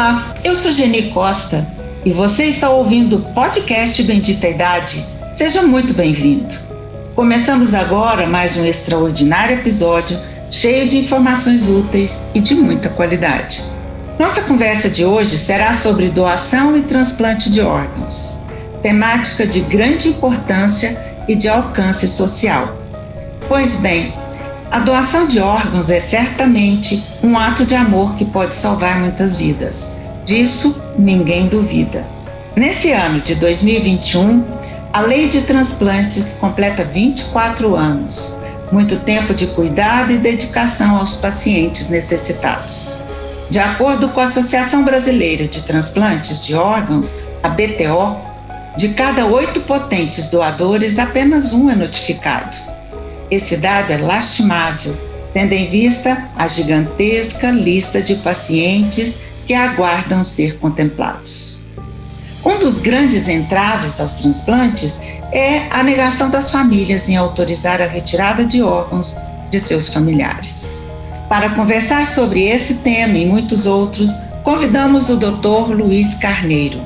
Olá, eu sou Geni Costa e você está ouvindo o podcast Bendita Idade. Seja muito bem-vindo. Começamos agora mais um extraordinário episódio cheio de informações úteis e de muita qualidade. Nossa conversa de hoje será sobre doação e transplante de órgãos, temática de grande importância e de alcance social. Pois bem, a doação de órgãos é certamente um ato de amor que pode salvar muitas vidas. Disso ninguém duvida. Nesse ano de 2021, a Lei de Transplantes completa 24 anos, muito tempo de cuidado e dedicação aos pacientes necessitados. De acordo com a Associação Brasileira de Transplantes de Órgãos, a BTO, de cada oito potentes doadores, apenas um é notificado. Esse dado é lastimável, tendo em vista a gigantesca lista de pacientes que aguardam ser contemplados. Um dos grandes entraves aos transplantes é a negação das famílias em autorizar a retirada de órgãos de seus familiares. Para conversar sobre esse tema e muitos outros, convidamos o Dr. Luiz Carneiro.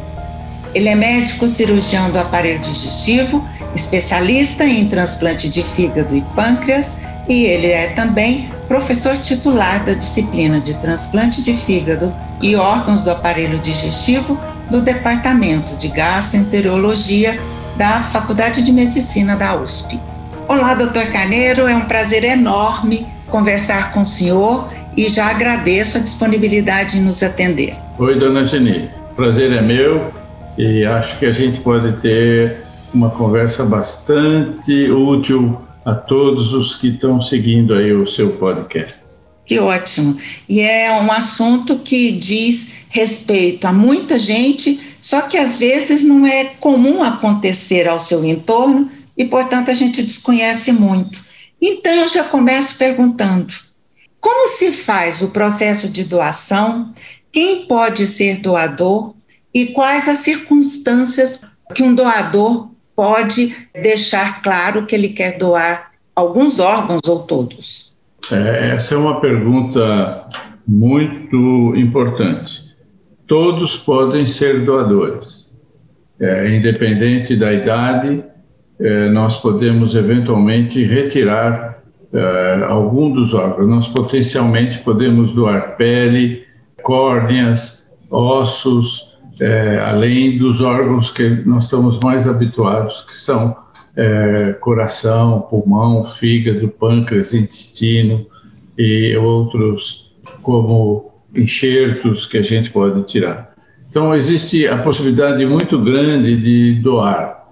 Ele é médico cirurgião do aparelho digestivo especialista em transplante de fígado e pâncreas, e ele é também professor titular da disciplina de transplante de fígado e órgãos do aparelho digestivo do Departamento de Gastroenterologia da Faculdade de Medicina da USP. Olá, doutor Carneiro, é um prazer enorme conversar com o senhor e já agradeço a disponibilidade em nos atender. Oi, dona Geni, prazer é meu e acho que a gente pode ter uma conversa bastante útil a todos os que estão seguindo aí o seu podcast. Que ótimo. E é um assunto que diz respeito a muita gente, só que às vezes não é comum acontecer ao seu entorno e, portanto, a gente desconhece muito. Então, eu já começo perguntando: como se faz o processo de doação? Quem pode ser doador? E quais as circunstâncias que um doador pode deixar claro que ele quer doar alguns órgãos ou todos? É, essa é uma pergunta muito importante. Todos podem ser doadores. É, independente da idade, é, nós podemos eventualmente retirar é, algum dos órgãos. Nós potencialmente podemos doar pele, córneas, ossos, é, além dos órgãos que nós estamos mais habituados, que são é, coração, pulmão, fígado, pâncreas, intestino e outros como enxertos que a gente pode tirar. Então existe a possibilidade muito grande de doar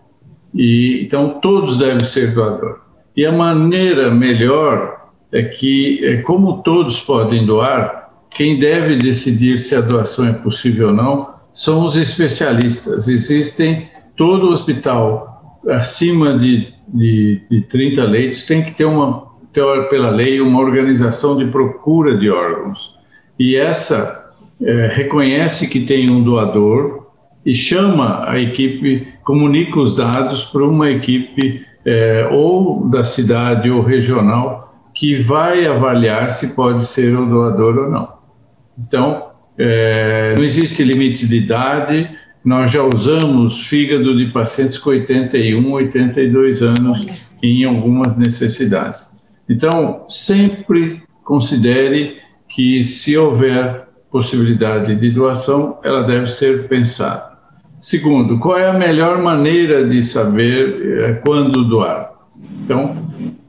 e então todos devem ser doadores. E a maneira melhor é que, é, como todos podem doar, quem deve decidir se a doação é possível ou não são os especialistas. Existem, todo hospital acima de, de, de 30 leitos tem que ter uma, pela lei, uma organização de procura de órgãos. E essa é, reconhece que tem um doador e chama a equipe, comunica os dados para uma equipe é, ou da cidade ou regional que vai avaliar se pode ser o doador ou não. Então, é, não existe limite de idade, nós já usamos fígado de pacientes com 81, 82 anos em algumas necessidades. Então, sempre considere que se houver possibilidade de doação, ela deve ser pensada. Segundo, qual é a melhor maneira de saber é, quando doar? Então,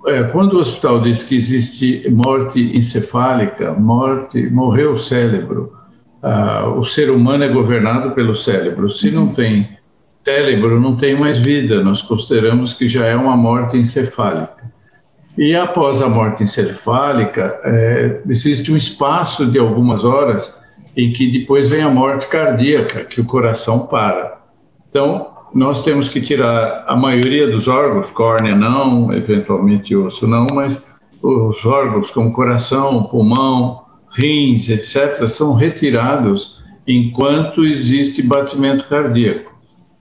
é, quando o hospital diz que existe morte encefálica, morte, morreu o cérebro, uh, o ser humano é governado pelo cérebro. Se não tem cérebro, não tem mais vida. Nós consideramos que já é uma morte encefálica. E após a morte encefálica, é, existe um espaço de algumas horas em que depois vem a morte cardíaca, que o coração para. Então, nós temos que tirar a maioria dos órgãos, córnea não, eventualmente osso não, mas os órgãos como coração, pulmão, rins, etc., são retirados enquanto existe batimento cardíaco.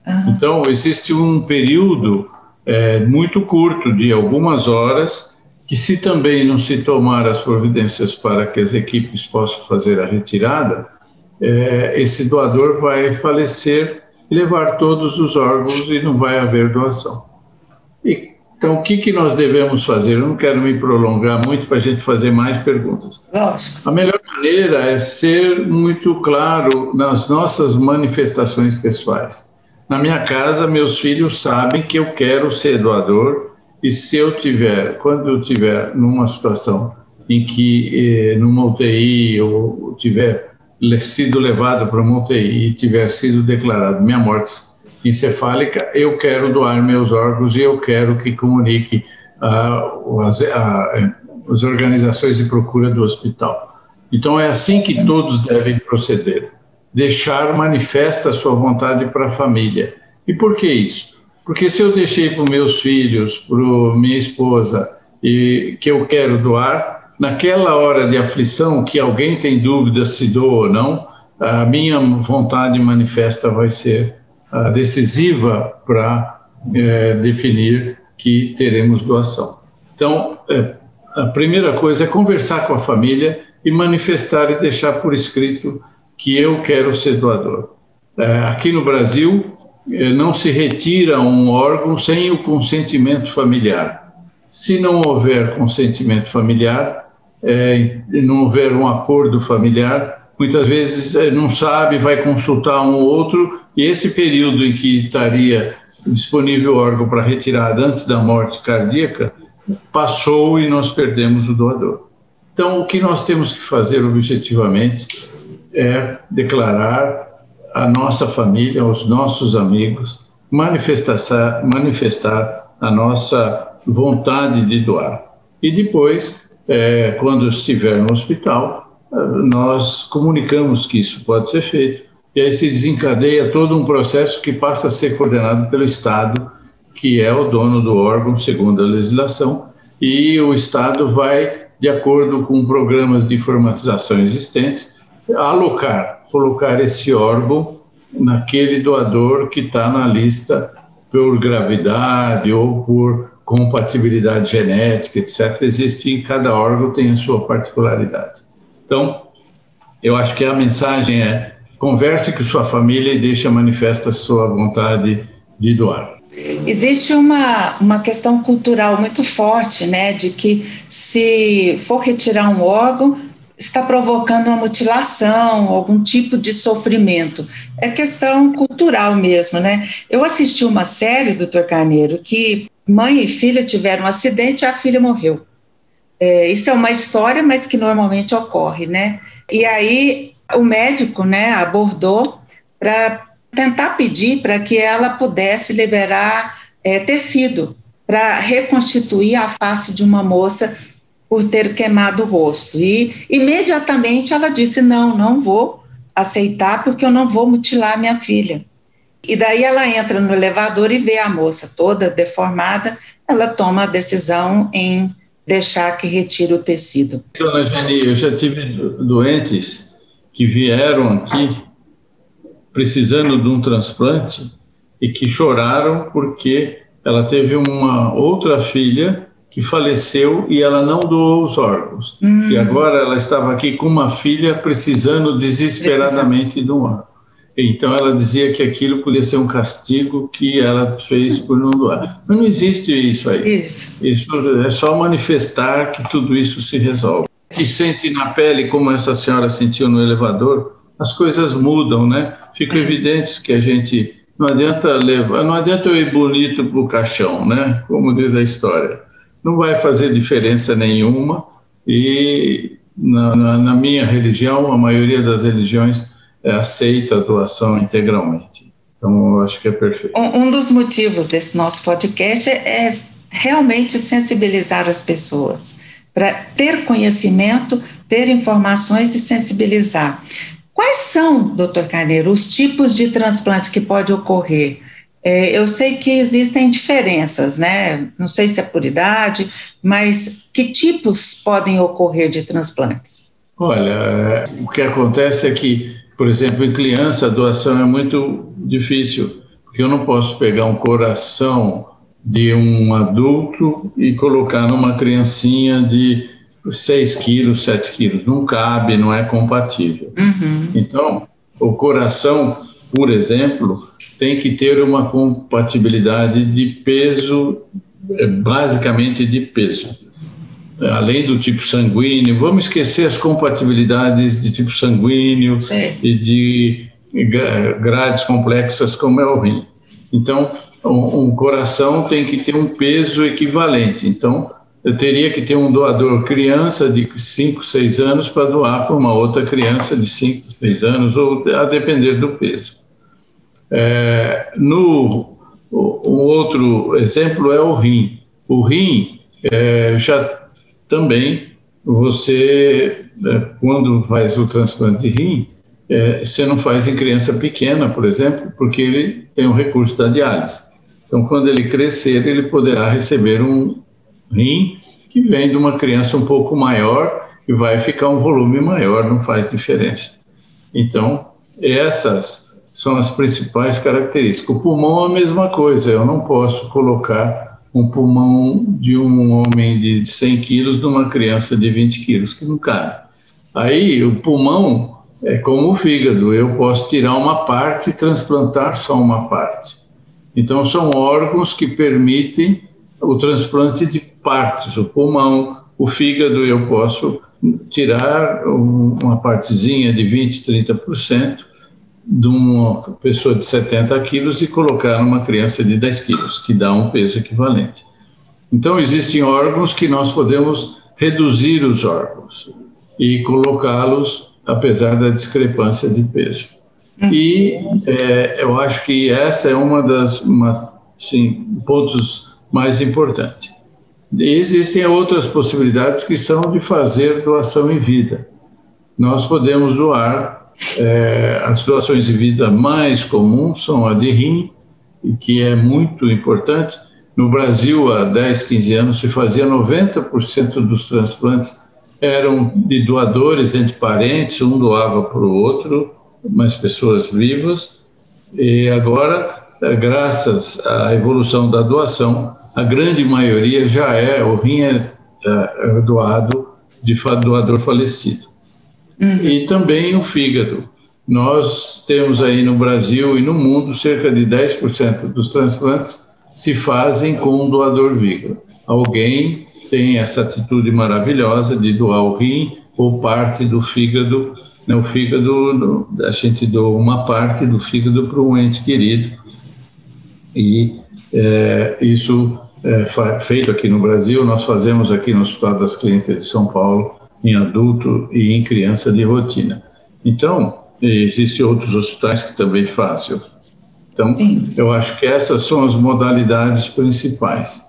Uhum. Então, existe um período é, muito curto, de algumas horas, que, se também não se tomar as providências para que as equipes possam fazer a retirada, é, esse doador vai falecer, levar todos os órgãos e não vai haver doação. Então, o que, que nós devemos fazer? Eu não quero me prolongar muito para a gente fazer mais perguntas. Lógico. A melhor maneira é ser muito claro nas nossas manifestações pessoais. Na minha casa, meus filhos sabem que eu quero ser doador e se eu tiver, quando eu tiver numa situação em que eh, numa UTI ou tiver sido levado para uma UTI e tiver sido declarado minha morte encefálica, eu quero doar meus órgãos e eu quero que comunique uh, as, uh, as organizações de procura do hospital. Então é assim que todos devem proceder. Deixar manifesta a sua vontade para a família. E por que isso? Porque se eu deixei para meus filhos, para minha esposa, e que eu quero doar, naquela hora de aflição, que alguém tem dúvida se dou ou não, a minha vontade manifesta vai ser decisiva para uh, definir que teremos doação. Então, uh, a primeira coisa é conversar com a família e manifestar e deixar por escrito que eu quero ser doador. É, aqui no Brasil, é, não se retira um órgão sem o consentimento familiar. Se não houver consentimento familiar, é, não houver um acordo familiar, muitas vezes é, não sabe, vai consultar um ou outro, e esse período em que estaria disponível o órgão para retirada antes da morte cardíaca, passou e nós perdemos o doador. Então, o que nós temos que fazer objetivamente é declarar à nossa família, aos nossos amigos, manifestar, manifestar a nossa vontade de doar. E depois, é, quando estiver no hospital, nós comunicamos que isso pode ser feito. E aí se desencadeia todo um processo que passa a ser coordenado pelo Estado, que é o dono do órgão, segundo a legislação, e o Estado vai, de acordo com programas de informatização existentes, alocar, colocar esse órgão naquele doador que está na lista por gravidade ou por compatibilidade genética, etc. Existe em cada órgão tem a sua particularidade. Então, eu acho que a mensagem é converse com sua família e deixe manifesta sua vontade de doar. Existe uma, uma questão cultural muito forte, né, de que se for retirar um órgão, está provocando uma mutilação, algum tipo de sofrimento. É questão cultural mesmo, né? Eu assisti uma série, doutor Carneiro, que mãe e filha tiveram um acidente e a filha morreu. É, isso é uma história, mas que normalmente ocorre, né? E aí o médico, né, abordou para tentar pedir para que ela pudesse liberar é, tecido para reconstituir a face de uma moça por ter queimado o rosto. E imediatamente ela disse: Não, não vou aceitar, porque eu não vou mutilar minha filha. E daí ela entra no elevador e vê a moça toda deformada, ela toma a decisão em deixar que retire o tecido. Dona Geni, eu já tive doentes que vieram aqui precisando de um transplante e que choraram porque ela teve uma outra filha que faleceu e ela não doou os órgãos. Hum. E agora ela estava aqui com uma filha precisando desesperadamente Precisa. de um órgão. Então ela dizia que aquilo podia ser um castigo que ela fez por não doar. Mas não existe isso aí. Isso. Isso é só manifestar que tudo isso se resolve. Que sente na pele como essa senhora sentiu no elevador, as coisas mudam, né? Fica evidente que a gente não adianta levar, não adianta eu ir bonito para o caixão, né? Como diz a história, não vai fazer diferença nenhuma. E na, na, na minha religião, a maioria das religiões aceita a doação integralmente. Então, eu acho que é perfeito. Um, um dos motivos desse nosso podcast é, é realmente sensibilizar as pessoas para ter conhecimento, ter informações e sensibilizar. Quais são, doutor Carneiro, os tipos de transplante que pode ocorrer? É, eu sei que existem diferenças, né? Não sei se é por idade, mas que tipos podem ocorrer de transplantes? Olha, é, o que acontece é que, por exemplo, em criança a doação é muito difícil, porque eu não posso pegar um coração de um adulto e colocar numa criancinha de 6 quilos, 7 quilos. Não cabe, não é compatível. Uhum. Então, o coração, por exemplo, tem que ter uma compatibilidade de peso, é, basicamente de peso. Além do tipo sanguíneo, vamos esquecer as compatibilidades de tipo sanguíneo Sim. e de grades complexas como é o rim. Então, um, coração tem que ter um peso equivalente. Então, eu teria que ter um doador criança de 5, 6 anos para doar para uma outra criança de 5, 6 anos, ou a depender do peso. É, no, um outro exemplo é o rim. O rim é, já também você, é, quando faz o transplante de rim, é, você não faz em criança pequena, por exemplo, porque ele tem o recurso da diálise. Então, quando ele crescer, ele poderá receber um rim que vem de uma criança um pouco maior e vai ficar um volume maior, não faz diferença. Então, essas são as principais características. O pulmão é a mesma coisa, eu não posso colocar um pulmão de um homem de 100 quilos numa criança de 20 quilos, que não cabe. Aí, o pulmão é como o fígado, eu posso tirar uma parte e transplantar só uma parte. Então, são órgãos que permitem o transplante de partes, o pulmão, o fígado, eu posso tirar uma partezinha de 20, 30% de uma pessoa de 70 quilos e colocar numa criança de 10 quilos, que dá um peso equivalente. Então, existem órgãos que nós podemos reduzir os órgãos e colocá-los apesar da discrepância de peso. Uhum. E é, eu acho que essa é uma das uma, sim, pontos mais importantes. E existem outras possibilidades que são de fazer doação em vida. Nós podemos doar, é, as doações de vida mais comuns são a de rim, que é muito importante. No Brasil, há 10, 15 anos, se fazia 90% dos transplantes eram de doadores entre parentes, um doava para o outro, mas pessoas vivas. E agora, é, graças à evolução da doação, a grande maioria já é, o rim é, é, é doado de doador falecido. Uhum. E também o fígado. Nós temos aí no Brasil e no mundo cerca de 10% dos transplantes se fazem com um doador vivo. Alguém tem essa atitude maravilhosa de doar o rim ou parte do fígado. Né? O fígado, a gente doa uma parte do fígado para um ente querido. E é, isso é feito aqui no Brasil, nós fazemos aqui no Hospital das Clínicas de São Paulo, em adulto e em criança de rotina. Então, existem outros hospitais que também fazem. Então, Sim. eu acho que essas são as modalidades principais.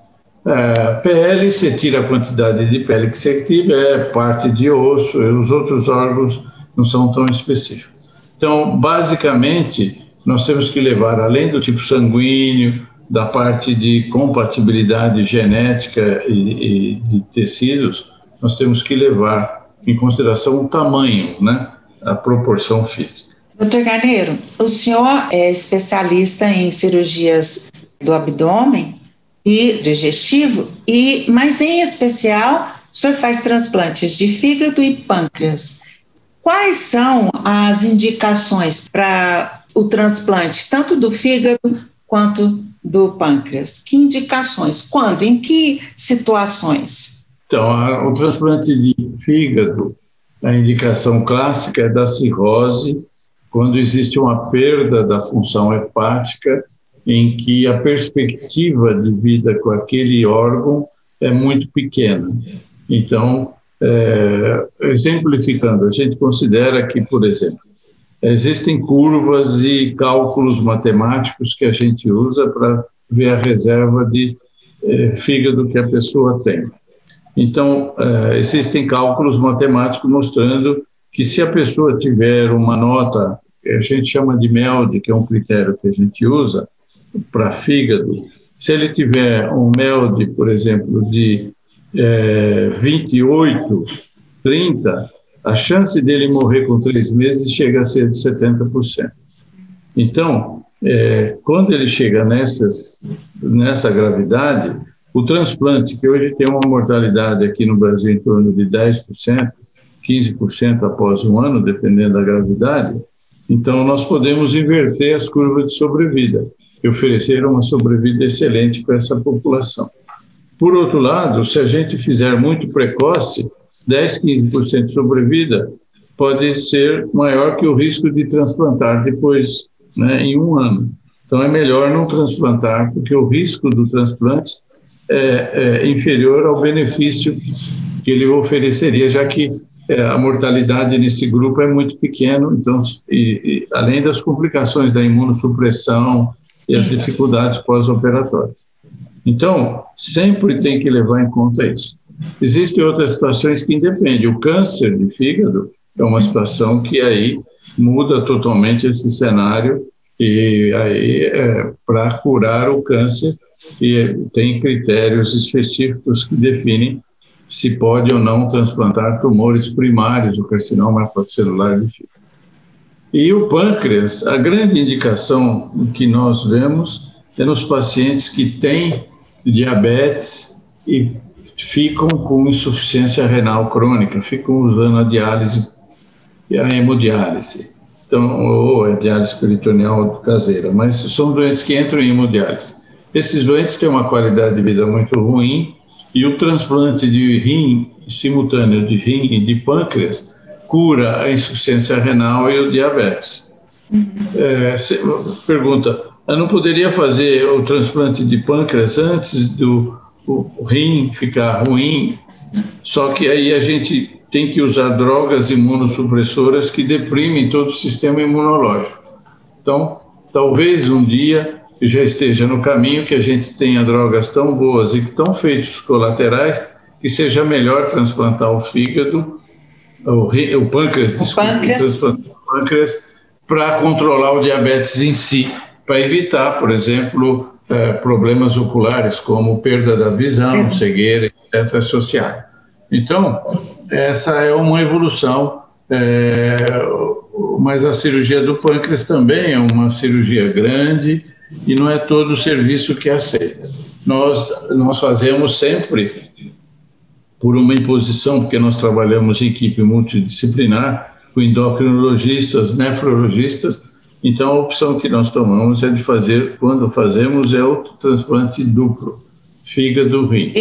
É, PL, você tira a quantidade de pele que você tiver, parte de osso, e os outros órgãos não são tão específicos. Então, basicamente, nós temos que levar, além do tipo sanguíneo, da parte de compatibilidade genética e, e de tecidos, nós temos que levar em consideração o tamanho, né, a proporção física. Doutor Carneiro, o senhor é especialista em cirurgias do abdômen e digestivo, e, mas em especial, o senhor faz transplantes de fígado e pâncreas. Quais são as indicações para o transplante, tanto do fígado quanto do pâncreas? Que indicações? Quando? Em que situações? Então, a, o transplante de fígado, a indicação clássica é da cirrose, quando existe uma perda da função hepática, em que a perspectiva de vida com aquele órgão é muito pequena. Então, é, exemplificando, a gente considera que, por exemplo, Existem curvas e cálculos matemáticos que a gente usa para ver a reserva de eh, fígado que a pessoa tem. Então, eh, existem cálculos matemáticos mostrando que se a pessoa tiver uma nota, a gente chama de MELD, que é um critério que a gente usa para fígado, se ele tiver um MELD, por exemplo, de eh, 28, 30, a chance dele morrer com três meses chega a ser de 70%. Então, é, quando ele chega nessas, nessa gravidade, o transplante, que hoje tem uma mortalidade aqui no Brasil em torno de 10%, 15% após um ano, dependendo da gravidade, Então, nós podemos inverter as curvas de sobrevida e oferecer uma sobrevida excelente para essa população. Por outro lado, se a gente fizer muito precoce, 10, 15% de sobrevida pode ser maior que o risco de transplantar depois, né, em um ano. Então, é melhor não transplantar, porque o risco do transplante é, é inferior ao benefício que ele ofereceria, já que é, a mortalidade nesse grupo é muito pequena, então, e, e, além das complicações da imunossupressão e as dificuldades pós-operatórias. Então, sempre tem que levar em conta isso. Existem outras situações que independem. O câncer de fígado é uma situação que aí muda totalmente esse cenário e aí é, para curar o câncer e tem critérios específicos que definem se pode ou não transplantar tumores primários, o carcinoma celular de fígado. E o pâncreas, a grande indicação que nós vemos é nos pacientes que têm diabetes e ficam com insuficiência renal crônica, ficam usando a diálise e a hemodiálise. Então, ou a diálise peritoneal caseira, mas são doentes que entram em hemodiálise. Esses doentes têm uma qualidade de vida muito ruim e o transplante de rim simultâneo de rim e de pâncreas cura a insuficiência renal e o diabetes. Uhum. É, pergunta, eu não poderia fazer o transplante de pâncreas antes do o rim ficar ruim? Só que aí a gente tem que usar drogas imunossupressoras que deprimem todo o sistema imunológico. Então, talvez um dia já esteja no caminho que a gente tenha drogas tão boas e tão feitos colaterais que seja melhor transplantar o fígado, o, o pâncreas, o desculpa, pâncreas. o pâncreas para controlar o diabetes em si, para evitar, por exemplo, é, problemas oculares como perda da visão, é. cegueira, etc., associada. Então, essa é uma evolução, é, mas a cirurgia do pâncreas também é uma cirurgia grande, e não é todo o serviço que aceita. Nós, nós fazemos sempre por uma imposição, porque nós trabalhamos em equipe multidisciplinar, com endocrinologistas, nefrologistas, então a opção que nós tomamos é de fazer, quando fazemos, é o transplante duplo, fígado-rim.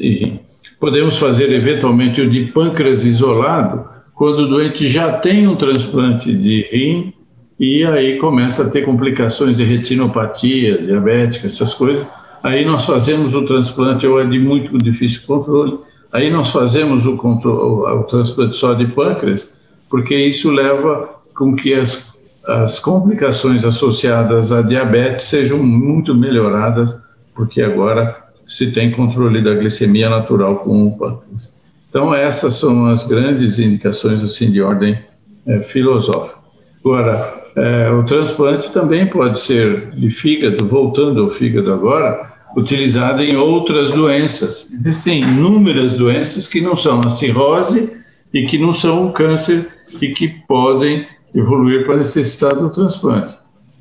E rim. Podemos fazer eventualmente o de pâncreas isolado, quando o doente já tem um transplante de rim e aí começa a ter complicações de retinopatia, diabética, essas coisas. Aí nós fazemos o transplante, ou é de muito difícil controle, aí nós fazemos o, controle, o transplante só de pâncreas, porque isso leva com que as, as complicações associadas à diabetes sejam muito melhoradas, porque agora se tem controle da glicemia natural com o pâncreas. Então, essas são as grandes indicações assim, de ordem é, filosófica. Agora, é, o transplante também pode ser de fígado, voltando ao fígado agora, utilizado em outras doenças. Existem inúmeras doenças que não são a cirrose e que não são o câncer e que podem evoluir para necessitar do transplante.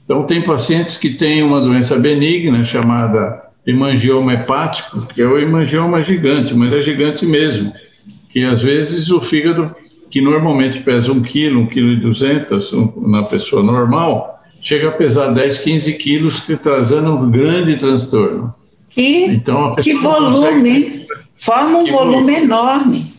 Então, tem pacientes que têm uma doença benigna chamada hemangioma hepático, que é o hemangioma gigante, mas é gigante mesmo, que às vezes o fígado que normalmente pesa 1 kg, 1 kg e 200 na pessoa normal, chega a pesar 10, 15 quilos, trazendo um grande transtorno. E então, que volume, consegue... forma um volume, volume enorme.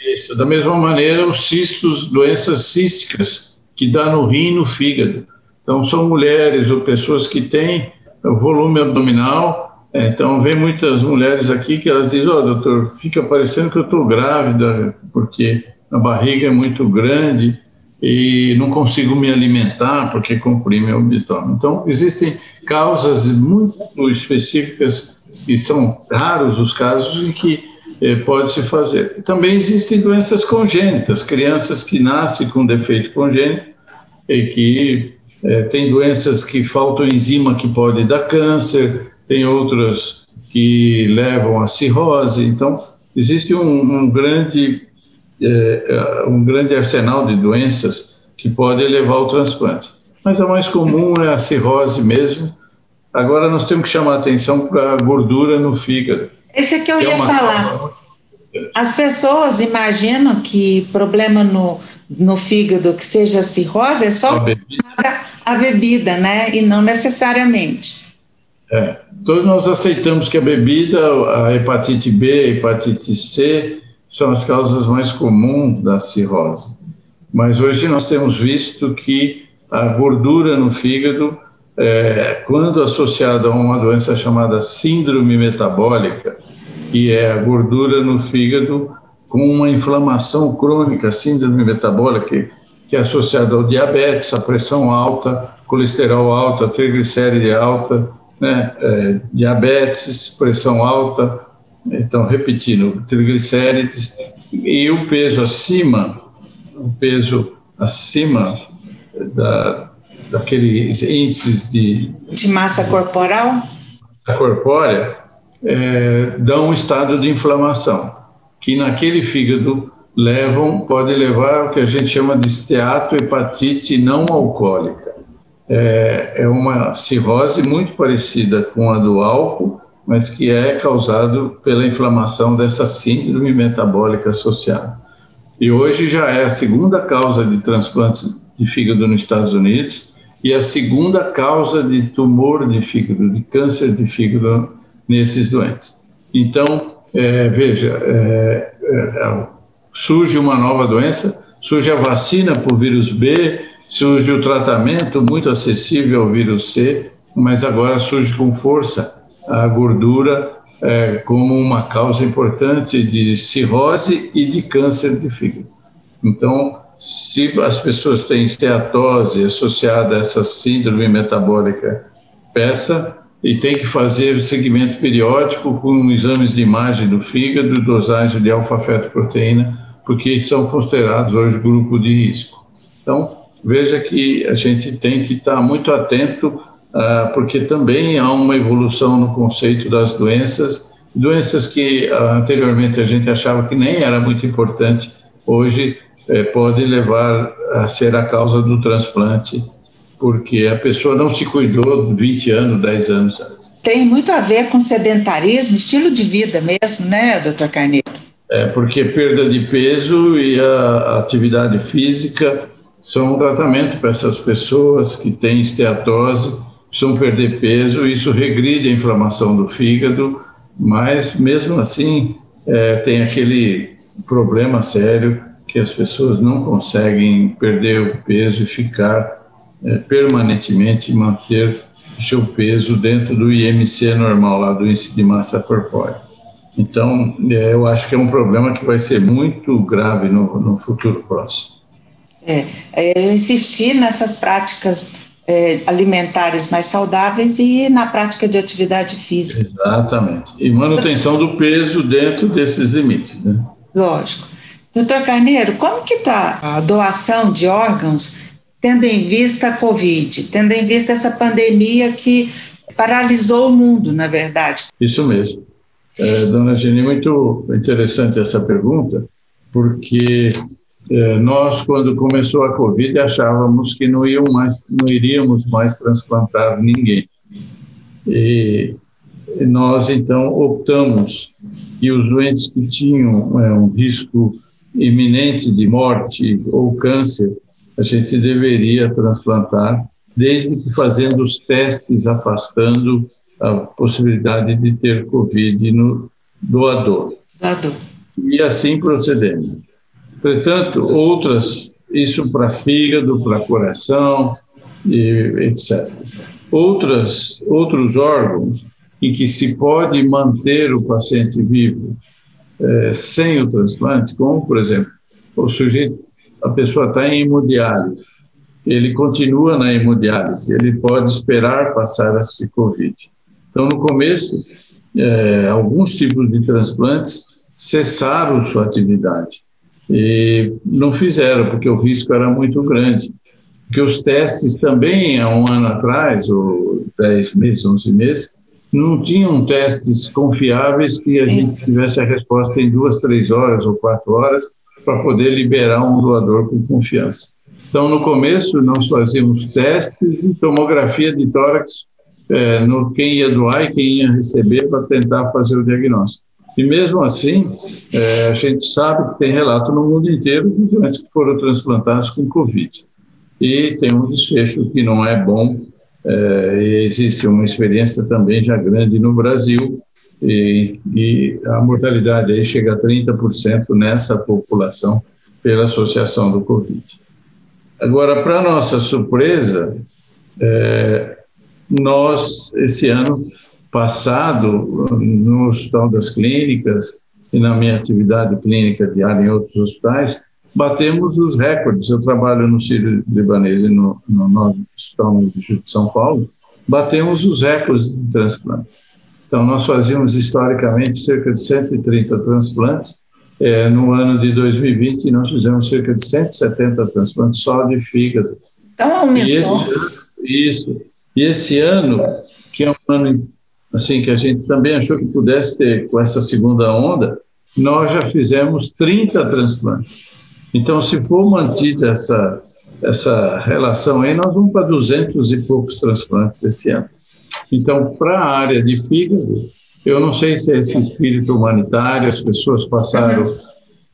Isso, da mesma maneira, os cistos, doenças císticas, que dá no rim e no fígado. Então, são mulheres ou pessoas que têm volume abdominal. É, então, vem muitas mulheres aqui que elas dizem: Ó, oh, doutor, fica parecendo que eu estou grávida, porque a barriga é muito grande e não consigo me alimentar porque comprime o abdômen. Então, existem causas muito específicas e são raros os casos em que eh, pode se fazer. Também existem doenças congênitas, crianças que nascem com defeito congênito e que eh, tem doenças que faltam enzima que pode dar câncer, tem outras que levam a cirrose. Então, existe um, um grande é, é, um grande arsenal de doenças que podem levar ao transplante. Mas a mais comum é a cirrose mesmo. Agora nós temos que chamar atenção para a gordura no fígado. Esse é que eu que ia é falar. As pessoas imaginam que problema no, no fígado que seja cirrose é só a bebida, a bebida né? E não necessariamente. É, todos nós aceitamos que a bebida, a hepatite B, a hepatite C, são as causas mais comuns da cirrose. Mas hoje nós temos visto que a gordura no fígado, é, quando associada a uma doença chamada síndrome metabólica, que é a gordura no fígado com uma inflamação crônica, síndrome metabólica, que é associada ao diabetes, a pressão alta, colesterol alta, triglicéride alta, né, é, diabetes, pressão alta, então, repetindo, triglicérides e o peso acima, o peso acima da, daqueles índices de... De massa corporal? Corpórea, é, dão um estado de inflamação, que naquele fígado levam, pode levar ao que a gente chama de esteatohepatite não alcoólica. É, é uma cirrose muito parecida com a do álcool, mas que é causado pela inflamação dessa síndrome metabólica associada. E hoje já é a segunda causa de transplantes de fígado nos Estados Unidos e a segunda causa de tumor de fígado, de câncer de fígado nesses doentes. Então, é, veja, é, é, surge uma nova doença, surge a vacina o vírus B, surge o tratamento muito acessível ao vírus C, mas agora surge com força a gordura é, como uma causa importante de cirrose e de câncer de fígado. Então, se as pessoas têm esteatose associada a essa síndrome metabólica peça, e tem que fazer segmento periódico com exames de imagem do fígado, dosagem de alfa-fetoproteína, porque são considerados hoje grupo de risco. Então, veja que a gente tem que estar muito atento ah, porque também há uma evolução no conceito das doenças, doenças que ah, anteriormente a gente achava que nem era muito importante, hoje eh, pode levar a ser a causa do transplante, porque a pessoa não se cuidou 20 anos, 10 anos antes. Tem muito a ver com sedentarismo, estilo de vida mesmo, né, doutor Carneiro? É, porque perda de peso e a atividade física são um tratamento para essas pessoas que têm esteatose, precisam perder peso, isso regride a inflamação do fígado, mas mesmo assim é, tem aquele problema sério que as pessoas não conseguem perder o peso e ficar é, permanentemente manter o seu peso dentro do IMC normal, lá do índice de massa corpórea. Então, é, eu acho que é um problema que vai ser muito grave no, no futuro próximo. É, é eu insisti nessas práticas é, alimentares mais saudáveis e na prática de atividade física. Exatamente. E manutenção do peso dentro desses limites, né? Lógico. Doutor Carneiro, como que está a doação de órgãos, tendo em vista a Covid, tendo em vista essa pandemia que paralisou o mundo, na verdade? Isso mesmo. É, dona Geni, muito interessante essa pergunta, porque nós, quando começou a Covid, achávamos que não, iam mais, não iríamos mais transplantar ninguém. E nós, então, optamos que os doentes que tinham é, um risco iminente de morte ou câncer, a gente deveria transplantar, desde que fazendo os testes afastando a possibilidade de ter Covid no doador. Doador. E assim procedemos. Entretanto, outras, isso para fígado, para coração, e etc. Outras, outros órgãos em que se pode manter o paciente vivo é, sem o transplante, como, por exemplo, o sujeito, a pessoa está em hemodiálise, ele continua na hemodiálise, ele pode esperar passar a Covid. Então, no começo, é, alguns tipos de transplantes cessaram sua atividade e não fizeram, porque o risco era muito grande. Porque os testes também, há um ano atrás, ou 10 meses, 11 meses, não tinham testes confiáveis que a gente tivesse a resposta em duas, três horas ou quatro horas para poder liberar um doador com confiança. Então, no começo, nós fazíamos testes e tomografia de tórax é, no quem ia doar e quem ia receber para tentar fazer o diagnóstico. E mesmo assim, é, a gente sabe que tem relato no mundo inteiro de doentes que foram transplantados com Covid. E tem um desfecho que não é bom, é, e existe uma experiência também já grande no Brasil, e, e a mortalidade aí chega a 30% nessa população pela associação do Covid. Agora, para nossa surpresa, é, nós, esse ano passado, no Hospital das Clínicas e na minha atividade clínica diária em outros hospitais, batemos os recordes. Eu trabalho no Sírio Libanês e no, no, no Hospital de São Paulo, batemos os recordes de transplantes. Então, nós fazíamos historicamente cerca de 130 transplantes. É, no ano de 2020, nós fizemos cerca de 170 transplantes só de fígado. Então, aumentou. E esse, isso. E esse ano, que é um ano assim que a gente também achou que pudesse ter com essa segunda onda, nós já fizemos 30 transplantes. Então, se for mantida essa, essa relação aí, nós vamos para 200 e poucos transplantes esse ano. Então, para a área de fígado, eu não sei se é esse espírito humanitário, as pessoas passaram a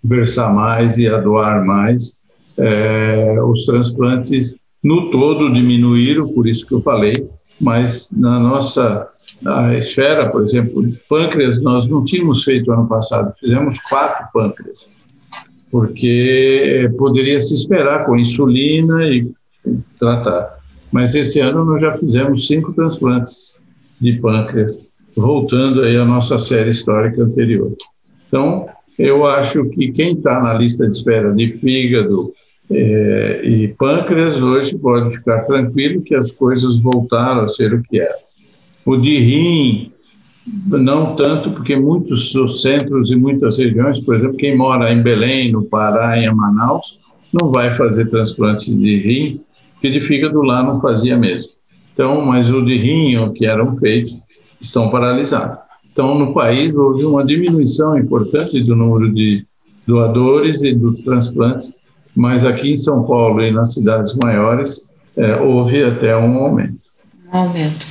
conversar mais e a doar mais. É, os transplantes no todo diminuíram, por isso que eu falei, mas na nossa esfera, por exemplo, pâncreas, nós não tínhamos feito ano passado, fizemos quatro pâncreas, porque poderia se esperar com insulina e tratar. Mas esse ano nós já fizemos cinco transplantes de pâncreas, voltando aí à nossa série histórica anterior. Então, eu acho que quem está na lista de espera de fígado é, e pâncreas hoje pode ficar tranquilo que as coisas voltaram a ser o que era. O de rim, não tanto, porque muitos centros e muitas regiões, por exemplo, quem mora em Belém, no Pará, em Manaus, não vai fazer transplante de rim, que de fígado lá não fazia mesmo. Então, mas o de rim, que eram feitos, estão paralisados. Então, no país houve uma diminuição importante do número de doadores e dos transplantes, mas aqui em São Paulo e nas cidades maiores é, houve até um aumento. Um aumento.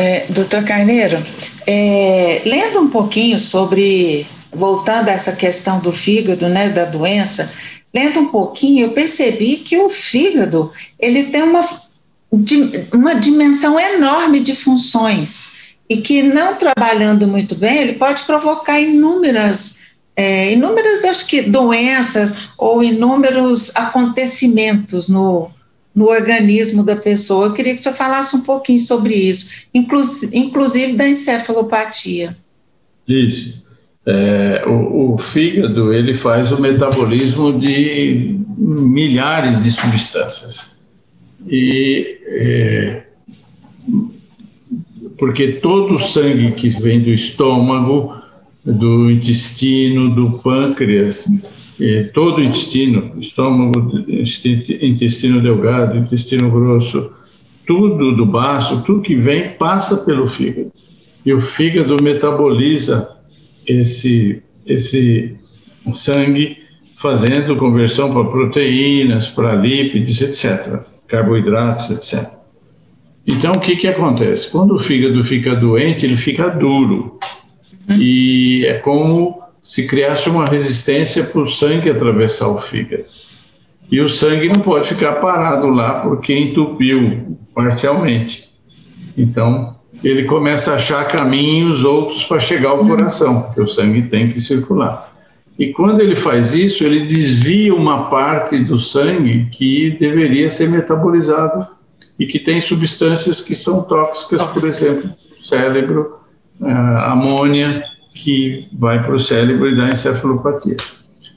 É, doutor Carneiro, é, lendo um pouquinho sobre, voltando a essa questão do fígado, né, da doença, lendo um pouquinho, eu percebi que o fígado ele tem uma, uma dimensão enorme de funções e que não trabalhando muito bem, ele pode provocar inúmeras, é, inúmeras, acho que doenças ou inúmeros acontecimentos no, no organismo da pessoa. Eu queria que você falasse um pouquinho sobre isso, inclusive da encefalopatia. Isso. É, o, o, fígado ele faz o metabolismo de milhares de substâncias e é, porque todo o sangue que vem do estômago, do intestino, do pâncreas, todo o intestino, estômago, intestino delgado, intestino grosso, tudo do baço, tudo que vem passa pelo fígado e o fígado metaboliza esse, esse sangue fazendo conversão para proteínas, para lípidos, etc., carboidratos, etc. Então, o que, que acontece? Quando o fígado fica doente, ele fica duro. E é como se criasse uma resistência para o sangue atravessar o fígado. E o sangue não pode ficar parado lá porque entupiu parcialmente. Então, ele começa a achar caminhos outros para chegar ao coração, porque o sangue tem que circular. E quando ele faz isso, ele desvia uma parte do sangue que deveria ser metabolizado e que tem substâncias que são tóxicas, por exemplo, cérebro, a amônia, que vai para o cérebro e dá encefalopatia.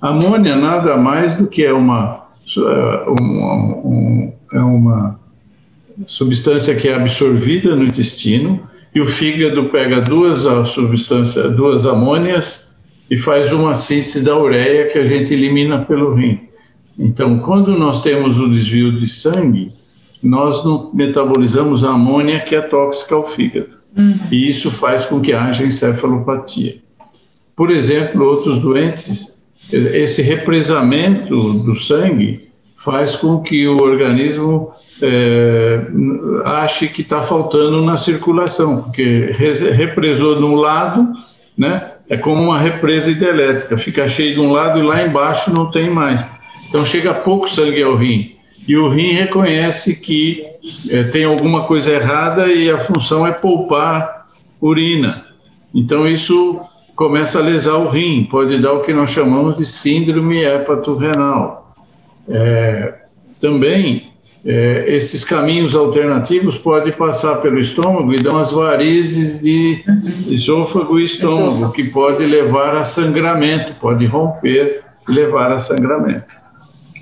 Amônia nada mais do que é uma, é, uma, um, é uma substância que é absorvida no intestino e o fígado pega duas substâncias, duas amônias e faz uma síntese da ureia que a gente elimina pelo rim. Então, quando nós temos o desvio de sangue, nós não metabolizamos a amônia que é tóxica ao fígado. E isso faz com que haja encefalopatia. Por exemplo, outros doentes, esse represamento do sangue faz com que o organismo é, ache que está faltando na circulação, porque represou de um lado, né, é como uma represa hidrelétrica, fica cheio de um lado e lá embaixo não tem mais. Então chega pouco sangue ao rim. E o rim reconhece que é, tem alguma coisa errada e a função é poupar urina. Então isso começa a lesar o rim, pode dar o que nós chamamos de síndrome hepatorrenal. É, também é, esses caminhos alternativos podem passar pelo estômago e dão as varizes de esôfago e estômago, que pode levar a sangramento, pode romper e levar a sangramento.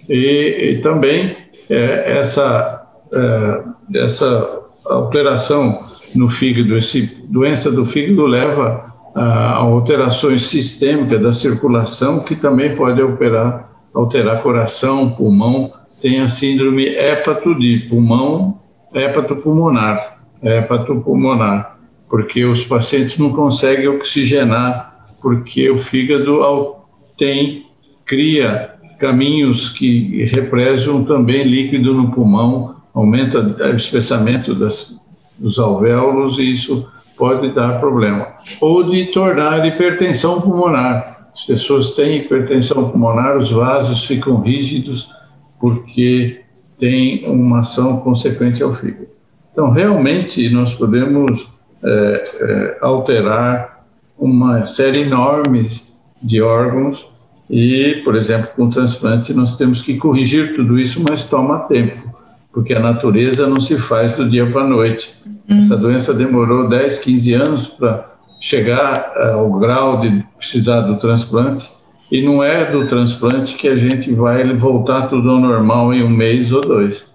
E, e também é, essa, é, essa alteração no fígado, essa doença do fígado leva a alterações sistêmicas da circulação, que também pode operar, alterar coração, pulmão, tem a síndrome hepato de pulmão, hepatopulmonar, hepatopulmonar, porque os pacientes não conseguem oxigenar, porque o fígado tem, cria caminhos que represam também líquido no pulmão, aumenta o espessamento das, dos alvéolos e isso pode dar problema. Ou de tornar hipertensão pulmonar. As pessoas têm hipertensão pulmonar, os vasos ficam rígidos, porque tem uma ação consequente ao fígado. Então, realmente, nós podemos é, é, alterar uma série enorme de órgãos e, por exemplo, com o transplante, nós temos que corrigir tudo isso, mas toma tempo, porque a natureza não se faz do dia para a noite. Uhum. Essa doença demorou 10, 15 anos para chegar ao grau de precisar do transplante e não é do transplante que a gente vai voltar tudo ao normal em um mês ou dois.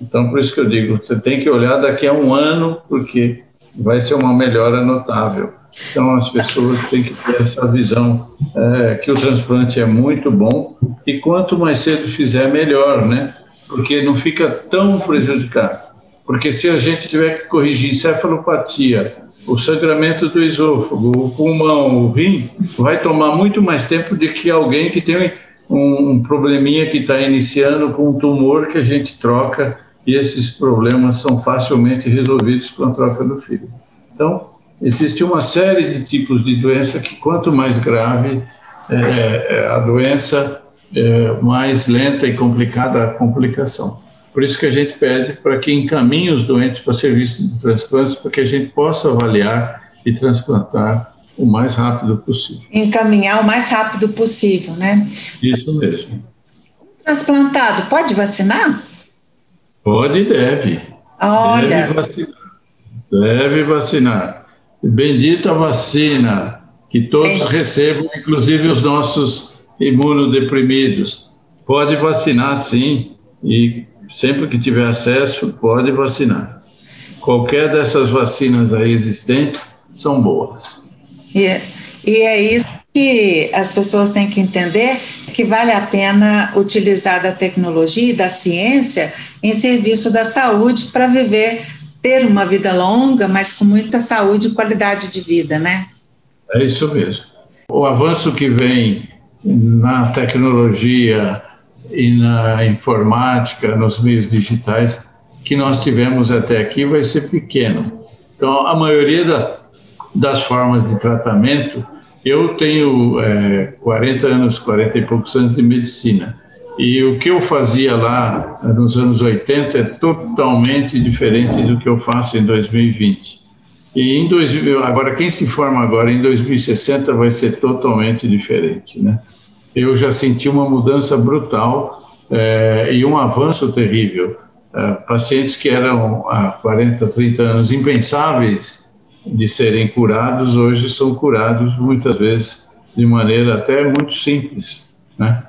Então, por isso que eu digo, você tem que olhar daqui a um ano, porque vai ser uma melhora notável. Então, as pessoas têm que ter essa visão é, que o transplante é muito bom e quanto mais cedo fizer, melhor, né? Porque não fica tão prejudicado. Porque se a gente tiver que corrigir encefalopatia, o sangramento do esôfago, o pulmão, o rim, vai tomar muito mais tempo do que alguém que tem um, um probleminha que está iniciando com um tumor que a gente troca e esses problemas são facilmente resolvidos com a troca do fígado. Então, existe uma série de tipos de doença que quanto mais grave é, é a doença, é, mais lenta e complicada a complicação. Por isso que a gente pede para que encaminhe os doentes para serviço de transplante, para que a gente possa avaliar e transplantar o mais rápido possível. Encaminhar o mais rápido possível, né? Isso mesmo. Transplantado pode vacinar? Pode e deve. Olha. Deve vacinar. Deve vacinar. Bendita vacina que todos recebam, inclusive os nossos imunodeprimidos. Pode vacinar sim e sempre que tiver acesso, pode vacinar. Qualquer dessas vacinas aí existentes são boas. E, e é isso que as pessoas têm que entender que vale a pena utilizar da tecnologia e da ciência em serviço da saúde para viver, ter uma vida longa, mas com muita saúde e qualidade de vida, né? É isso mesmo. O avanço que vem na tecnologia, e na informática, nos meios digitais, que nós tivemos até aqui vai ser pequeno. Então, a maioria da, das formas de tratamento, eu tenho é, 40 anos, 40 e poucos anos de medicina, e o que eu fazia lá nos anos 80 é totalmente diferente do que eu faço em 2020. E em 2000, agora quem se forma agora em 2060 vai ser totalmente diferente, né? eu já senti uma mudança brutal é, e um avanço terrível. É, pacientes que eram há 40, 30 anos impensáveis de serem curados, hoje são curados muitas vezes de maneira até muito simples, né?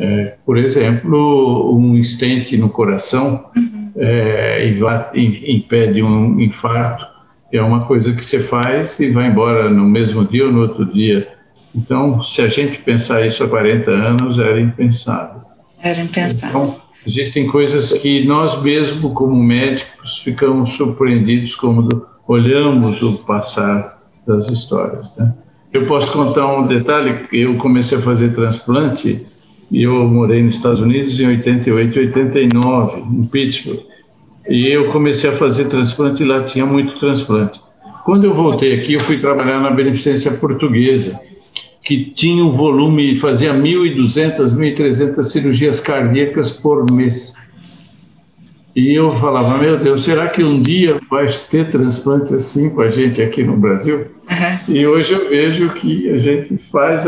É, por exemplo, um estente no coração uhum. é, impede um infarto, é uma coisa que você faz e vai embora no mesmo dia ou no outro dia então, se a gente pensar isso há 40 anos, era impensável. Era impensável. Então, existem coisas que nós mesmos, como médicos, ficamos surpreendidos quando olhamos o passar das histórias. Né? Eu posso contar um detalhe: eu comecei a fazer transplante e eu morei nos Estados Unidos em 88 e 89, em Pittsburgh. E eu comecei a fazer transplante e lá tinha muito transplante. Quando eu voltei aqui, eu fui trabalhar na Beneficência Portuguesa que tinha um volume, fazia 1.200, 1.300 cirurgias cardíacas por mês. E eu falava, meu Deus, será que um dia vai ter transplante assim com a gente aqui no Brasil? Uhum. E hoje eu vejo que a gente faz.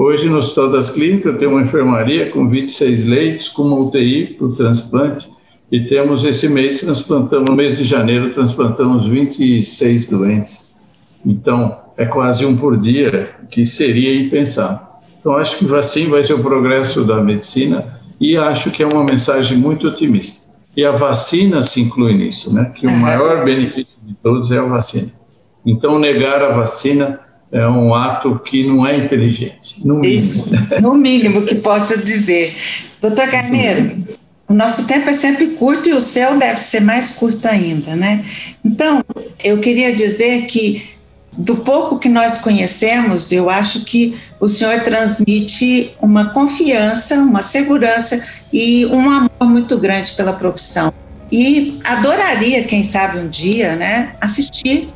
Hoje no Hospital das Clínicas tem uma enfermaria com 26 leitos, com uma UTI para o transplante. E temos esse mês, transplantamos, no mês de janeiro, transplantamos 26 doentes. Então, é quase um por dia, que seria impensável. Então, acho que vacina vai ser o progresso da medicina e acho que é uma mensagem muito otimista. E a vacina se inclui nisso, né? Que o maior benefício de todos é a vacina. Então, negar a vacina é um ato que não é inteligente, no mínimo. Isso, no mínimo que posso dizer. Doutor Carneiro, o nosso tempo é sempre curto e o seu deve ser mais curto ainda, né? Então, eu queria dizer que do pouco que nós conhecemos, eu acho que o senhor transmite uma confiança, uma segurança e um amor muito grande pela profissão. E adoraria, quem sabe um dia, né, assistir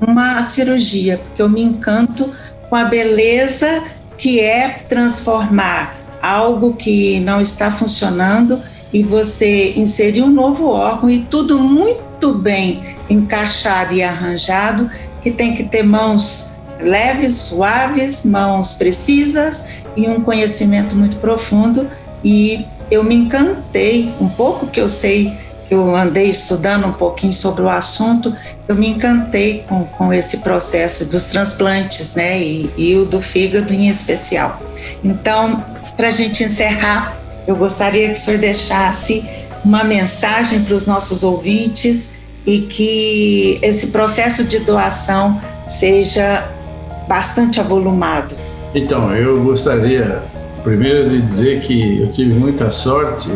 uma cirurgia, porque eu me encanto com a beleza que é transformar algo que não está funcionando e você inserir um novo órgão e tudo muito bem encaixado e arranjado que tem que ter mãos leves, suaves, mãos precisas e um conhecimento muito profundo. E eu me encantei, um pouco que eu sei, que eu andei estudando um pouquinho sobre o assunto, eu me encantei com, com esse processo dos transplantes, né, e, e o do fígado em especial. Então, para a gente encerrar, eu gostaria que o senhor deixasse uma mensagem para os nossos ouvintes e que esse processo de doação seja bastante avolumado. Então, eu gostaria primeiro de dizer que eu tive muita sorte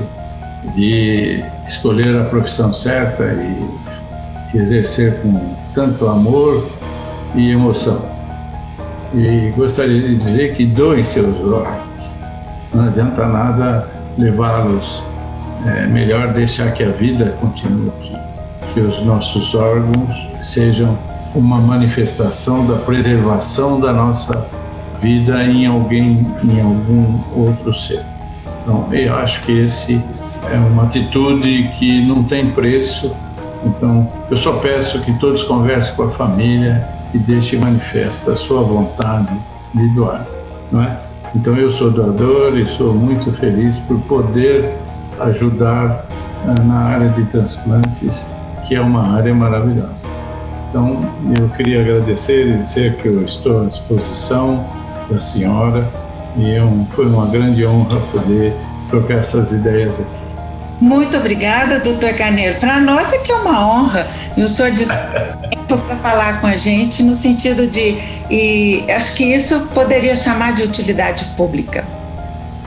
de escolher a profissão certa e exercer com tanto amor e emoção. E gostaria de dizer que doem seus órgãos. Não adianta nada levá-los. É melhor deixar que a vida continue aqui que os nossos órgãos sejam uma manifestação da preservação da nossa vida em alguém, em algum outro ser. Então, eu acho que esse é uma atitude que não tem preço. Então, eu só peço que todos conversem com a família e deixem manifesta a sua vontade de doar, não é? Então, eu sou doador e sou muito feliz por poder ajudar eh, na área de transplantes que é uma área maravilhosa. Então, eu queria agradecer e dizer que eu estou à disposição da senhora e é foi uma grande honra poder trocar essas ideias aqui. Muito obrigada, doutor Carneiro. Para nós é que é uma honra e o senhor tempo para falar com a gente no sentido de, e acho que isso poderia chamar de utilidade pública.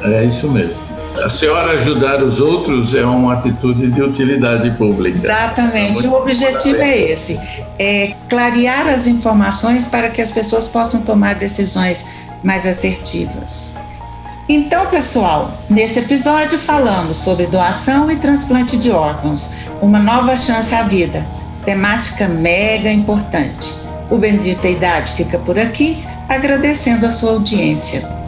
É isso mesmo. A senhora ajudar os outros é uma atitude de utilidade pública. Exatamente. o objetivo é esse: é clarear as informações para que as pessoas possam tomar decisões mais assertivas. Então, pessoal, nesse episódio falamos sobre doação e transplante de órgãos, uma nova chance à vida, temática mega importante. O Bendita Idade fica por aqui, agradecendo a sua audiência.